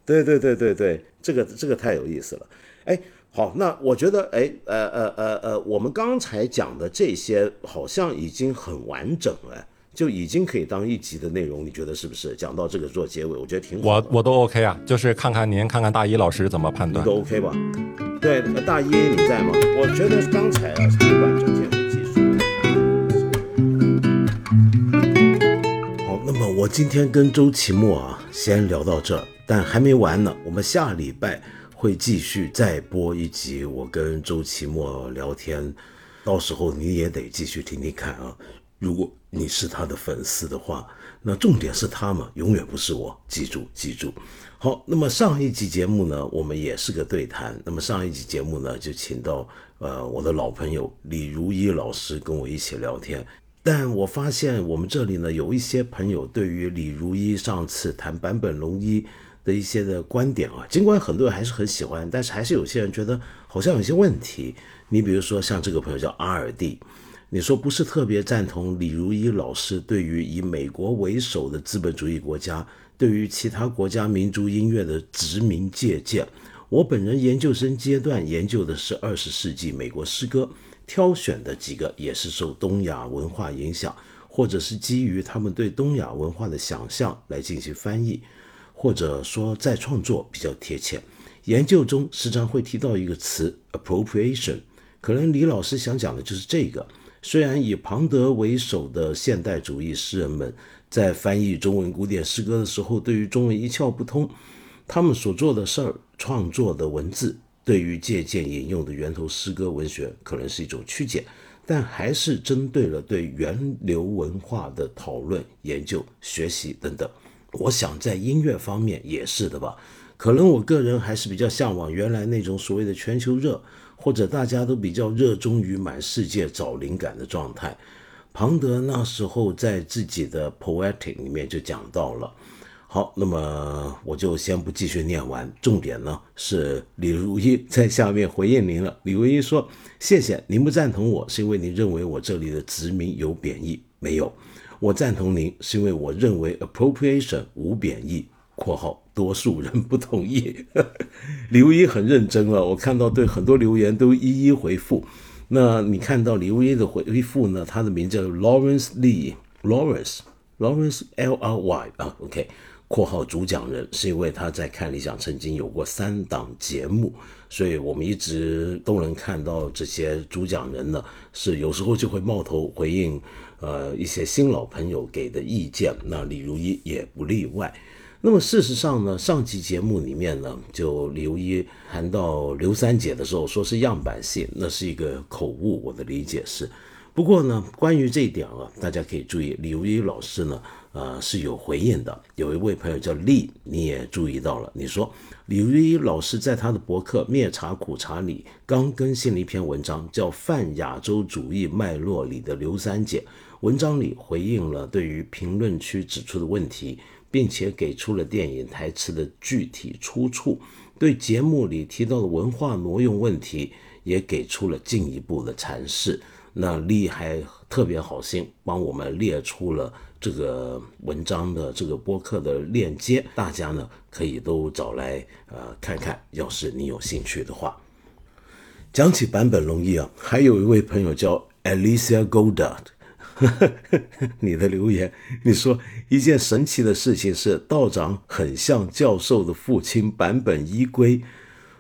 对，对，对，对，对，这个这个太有意思了。哎，好，那我觉得，哎，呃，呃，呃，呃，我们刚才讲的这些好像已经很完整了。就已经可以当一集的内容，你觉得是不是？讲到这个做结尾，我觉得挺好。我我都 OK 啊，就是看看您，看看大一老师怎么判断。都 OK 吧？对，大一你在吗？我觉得刚才啊，不管整件的技术。好，那么我今天跟周奇墨啊，先聊到这儿，但还没完呢。我们下礼拜会继续再播一集，我跟周奇墨聊天，到时候你也得继续听听看啊。如果你是他的粉丝的话，那重点是他嘛，永远不是我。记住，记住。好，那么上一集节目呢，我们也是个对谈。那么上一集节目呢，就请到呃我的老朋友李如一老师跟我一起聊天。但我发现我们这里呢，有一些朋友对于李如一上次谈坂本龙一的一些的观点啊，尽管很多人还是很喜欢，但是还是有些人觉得好像有些问题。你比如说像这个朋友叫阿尔蒂。你说不是特别赞同李如一老师对于以美国为首的资本主义国家对于其他国家民族音乐的殖民借鉴。我本人研究生阶段研究的是二十世纪美国诗歌，挑选的几个也是受东亚文化影响，或者是基于他们对东亚文化的想象来进行翻译，或者说再创作比较贴切。研究中时常会提到一个词 appropriation。可能李老师想讲的就是这个。虽然以庞德为首的现代主义诗人们在翻译中文古典诗歌的时候，对于中文一窍不通，他们所做的事儿、创作的文字，对于借鉴引用的源头诗歌文学，可能是一种曲解，但还是针对了对源流文化的讨论、研究、学习等等。我想在音乐方面也是的吧。可能我个人还是比较向往原来那种所谓的全球热。或者大家都比较热衷于满世界找灵感的状态。庞德那时候在自己的《Poetic》里面就讲到了。好，那么我就先不继续念完。重点呢是李如一在下面回应您了。李如一说：“谢谢您不赞同我，是因为您认为我这里的殖民有贬义？没有，我赞同您是因为我认为 appropriation 无贬义。”（括号）多数人不同意，*laughs* 李如一很认真了。我看到对很多留言都一一回复。那你看到李如一的回复呢？他的名叫 Lawrence Lee，Lawrence，Lawrence L R Y 啊，OK，括号主讲人是因为他在看理想曾经有过三档节目，所以我们一直都能看到这些主讲人呢，是有时候就会冒头回应呃一些新老朋友给的意见。那李如一也不例外。那么事实上呢，上期节目里面呢，就李如一谈到刘三姐的时候，说是样板戏，那是一个口误，我的理解是。不过呢，关于这一点啊，大家可以注意，李如一老师呢，呃，是有回应的。有一位朋友叫丽，你也注意到了，你说李如一老师在他的博客《灭茶苦茶》里刚更新了一篇文章，叫《泛亚洲主义脉络里的刘三姐》，文章里回应了对于评论区指出的问题。并且给出了电影台词的具体出处，对节目里提到的文化挪用问题也给出了进一步的阐释。那厉害，特别好心帮我们列出了这个文章的这个播客的链接，大家呢可以都找来呃看看。要是你有兴趣的话，讲起版本龙一啊，还有一位朋友叫 Alicia Goddard。*laughs* 你的留言，你说一件神奇的事情是道长很像教授的父亲坂本一归，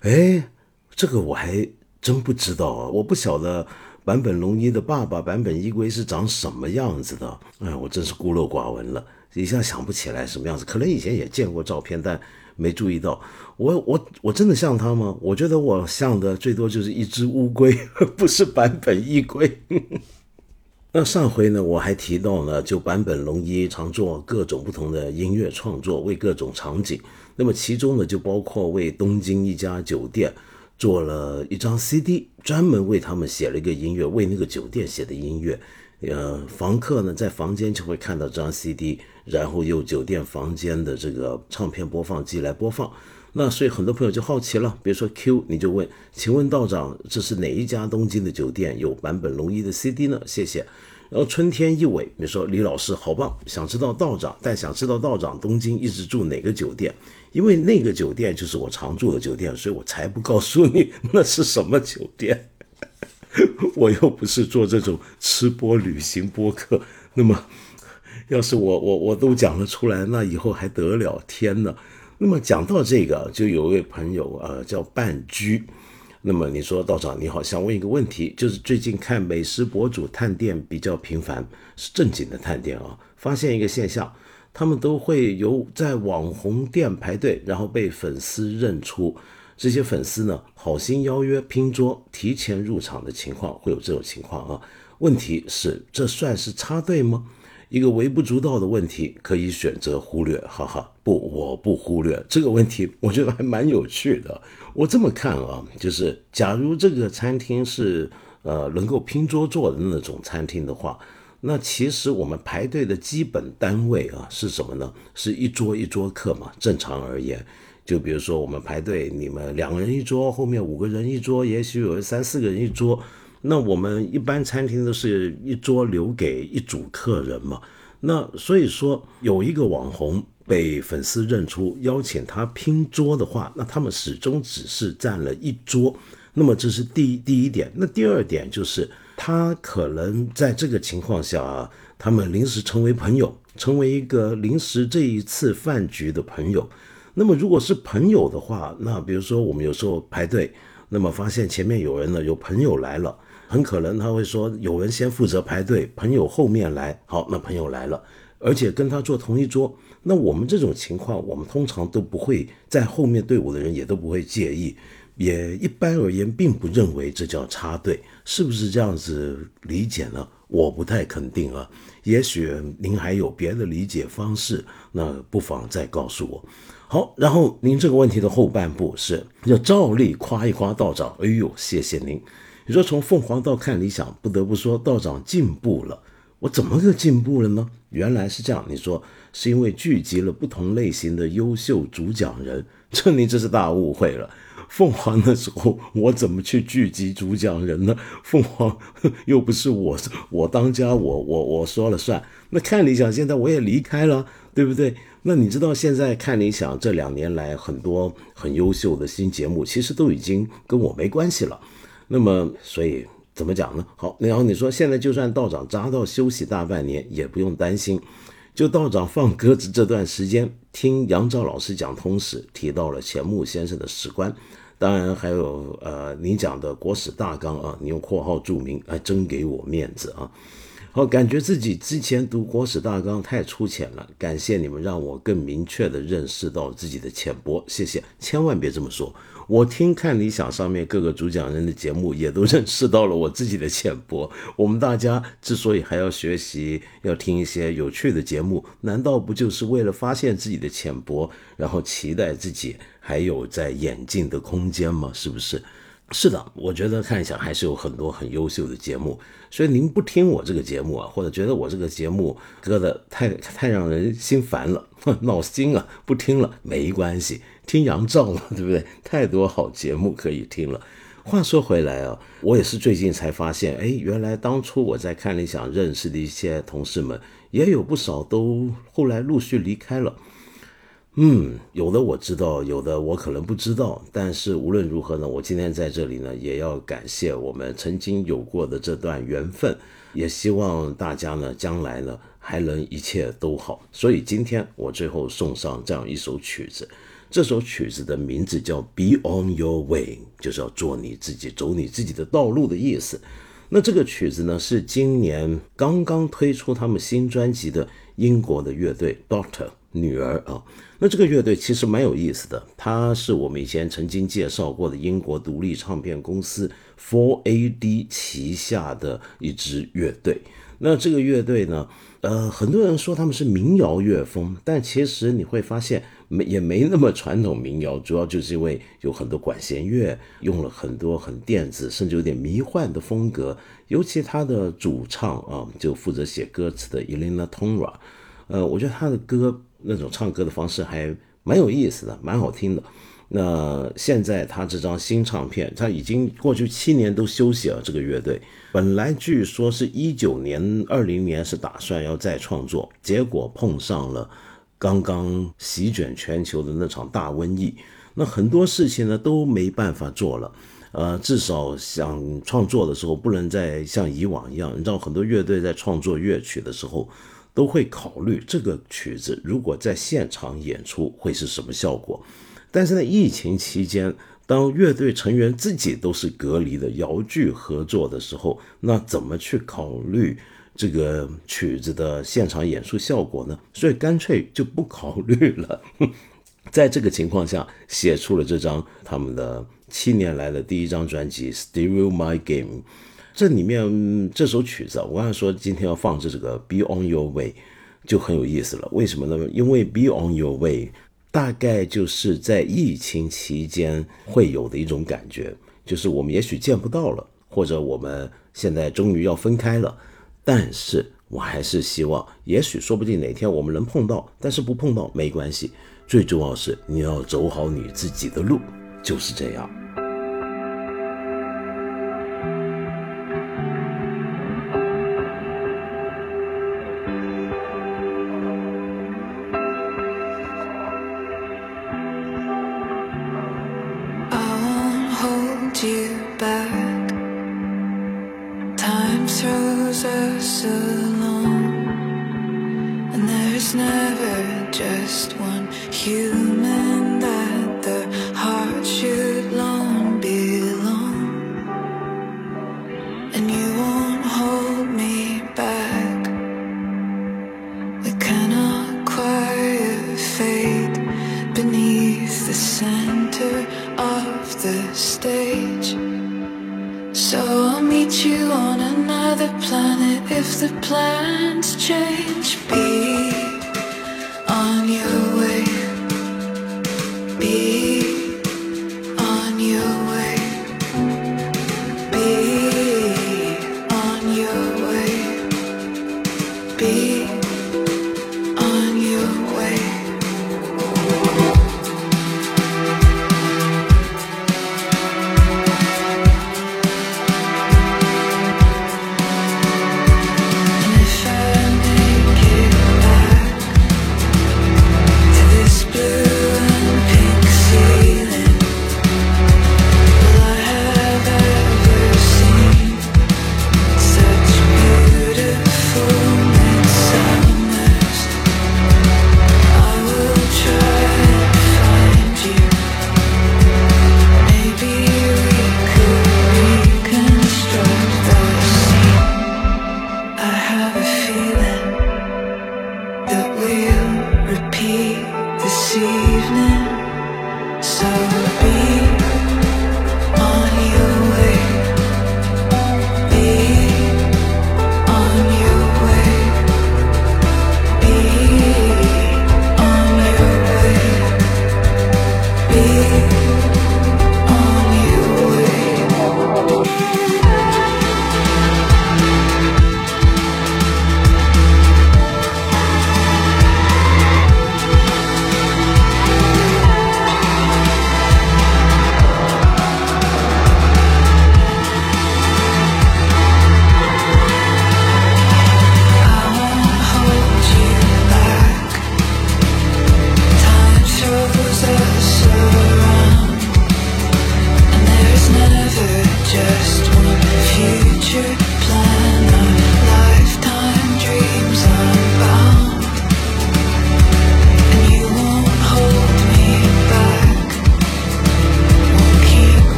哎，这个我还真不知道啊，我不晓得坂本龙一的爸爸坂本一归是长什么样子的，哎，我真是孤陋寡闻了，一下想不起来什么样子，可能以前也见过照片，但没注意到。我我我真的像他吗？我觉得我像的最多就是一只乌龟，*laughs* 不是坂本一归。那上回呢，我还提到呢，就坂本龙一常做各种不同的音乐创作，为各种场景。那么其中呢，就包括为东京一家酒店做了一张 CD，专门为他们写了一个音乐，为那个酒店写的音乐。呃，房客呢在房间就会看到这张 CD，然后用酒店房间的这个唱片播放机来播放。那所以很多朋友就好奇了，比如说 Q，你就问，请问道长，这是哪一家东京的酒店有版本龙一的 CD 呢？谢谢。然后春天一尾，你说李老师好棒，想知道道长，但想知道道长东京一直住哪个酒店，因为那个酒店就是我常住的酒店，所以我才不告诉你那是什么酒店。*laughs* 我又不是做这种吃播旅行播客，那么 *laughs* 要是我我我都讲了出来，那以后还得了天呢？那么讲到这个，就有一位朋友啊，叫半居。那么你说道长你好，想问一个问题，就是最近看美食博主探店比较频繁，是正经的探店啊，发现一个现象，他们都会有在网红店排队，然后被粉丝认出，这些粉丝呢好心邀约拼桌，提前入场的情况会有这种情况啊？问题是这算是插队吗？一个微不足道的问题，可以选择忽略，哈哈，不，我不忽略这个问题，我觉得还蛮有趣的。我这么看啊，就是假如这个餐厅是呃能够拼桌坐的那种餐厅的话，那其实我们排队的基本单位啊是什么呢？是一桌一桌客嘛。正常而言，就比如说我们排队，你们两个人一桌，后面五个人一桌，也许有三四个人一桌。那我们一般餐厅都是一桌留给一组客人嘛，那所以说有一个网红被粉丝认出，邀请他拼桌的话，那他们始终只是占了一桌，那么这是第第一点。那第二点就是他可能在这个情况下啊，他们临时成为朋友，成为一个临时这一次饭局的朋友。那么如果是朋友的话，那比如说我们有时候排队。那么发现前面有人呢，有朋友来了，很可能他会说有人先负责排队，朋友后面来，好，那朋友来了，而且跟他坐同一桌，那我们这种情况，我们通常都不会在后面队伍的人也都不会介意，也一般而言并不认为这叫插队，是不是这样子理解呢？我不太肯定啊，也许您还有别的理解方式，那不妨再告诉我。好，然后您这个问题的后半部是要照例夸一夸道长。哎呦，谢谢您。你说从凤凰到看理想，不得不说道长进步了。我怎么个进步了呢？原来是这样，你说是因为聚集了不同类型的优秀主讲人，这您这是大误会了。凤凰的时候，我怎么去聚集主讲人呢？凤凰又不是我，我当家，我我我说了算。那看理想现在我也离开了，对不对？那你知道现在看理想这两年来很多很优秀的新节目，其实都已经跟我没关系了。那么所以怎么讲呢？好，然后你说现在就算道长扎到休息大半年，也不用担心。就道长放鸽子这段时间，听杨照老师讲通史，提到了钱穆先生的史观。当然还有呃，你讲的国史大纲啊，你用括号注明，还真给我面子啊！好，感觉自己之前读国史大纲太粗浅了，感谢你们让我更明确的认识到自己的浅薄，谢谢，千万别这么说。我听看理想上面各个主讲人的节目，也都认识到了我自己的浅薄。我们大家之所以还要学习，要听一些有趣的节目，难道不就是为了发现自己的浅薄，然后期待自己还有在演进的空间吗？是不是？是的，我觉得看一下还是有很多很优秀的节目。所以您不听我这个节目啊，或者觉得我这个节目搁的太太让人心烦了，*laughs* 闹心啊，不听了没关系。听杨照了，*laughs* 对不对？太多好节目可以听了。话说回来啊，我也是最近才发现，哎，原来当初我在看理想认识的一些同事们，也有不少都后来陆续离开了。嗯，有的我知道，有的我可能不知道。但是无论如何呢，我今天在这里呢，也要感谢我们曾经有过的这段缘分，也希望大家呢，将来呢还能一切都好。所以今天我最后送上这样一首曲子。这首曲子的名字叫《Be on Your Way》，就是要做你自己，走你自己的道路的意思。那这个曲子呢，是今年刚刚推出他们新专辑的英国的乐队 Doctor 女儿啊。那这个乐队其实蛮有意思的，它是我们以前曾经介绍过的英国独立唱片公司 Four AD 旗下的一支乐队。那这个乐队呢，呃，很多人说他们是民谣乐风，但其实你会发现。没也没那么传统民谣，主要就是因为有很多管弦乐，用了很多很电子，甚至有点迷幻的风格。尤其他的主唱啊，就负责写歌词的 Elena Tonra，呃，我觉得他的歌那种唱歌的方式还蛮有意思的，蛮好听的。那现在他这张新唱片，他已经过去七年都休息了。这个乐队本来据说是一九年、二零年是打算要再创作，结果碰上了。刚刚席卷全球的那场大瘟疫，那很多事情呢都没办法做了。呃，至少想创作的时候，不能再像以往一样。你知道，很多乐队在创作乐曲的时候，都会考虑这个曲子如果在现场演出会是什么效果。但是在疫情期间，当乐队成员自己都是隔离的，遥距合作的时候，那怎么去考虑？这个曲子的现场演出效果呢，所以干脆就不考虑了。*laughs* 在这个情况下，写出了这张他们的七年来的第一张专辑《Stereo My Game》。这里面这首曲子，我刚才说今天要放这个《Be On Your Way》，就很有意思了。为什么呢？因为《Be On Your Way》大概就是在疫情期间会有的一种感觉，就是我们也许见不到了，或者我们现在终于要分开了。但是我还是希望，也许说不定哪天我们能碰到，但是不碰到没关系。最重要是你要走好你自己的路，就是这样。So long, and there's never just one human.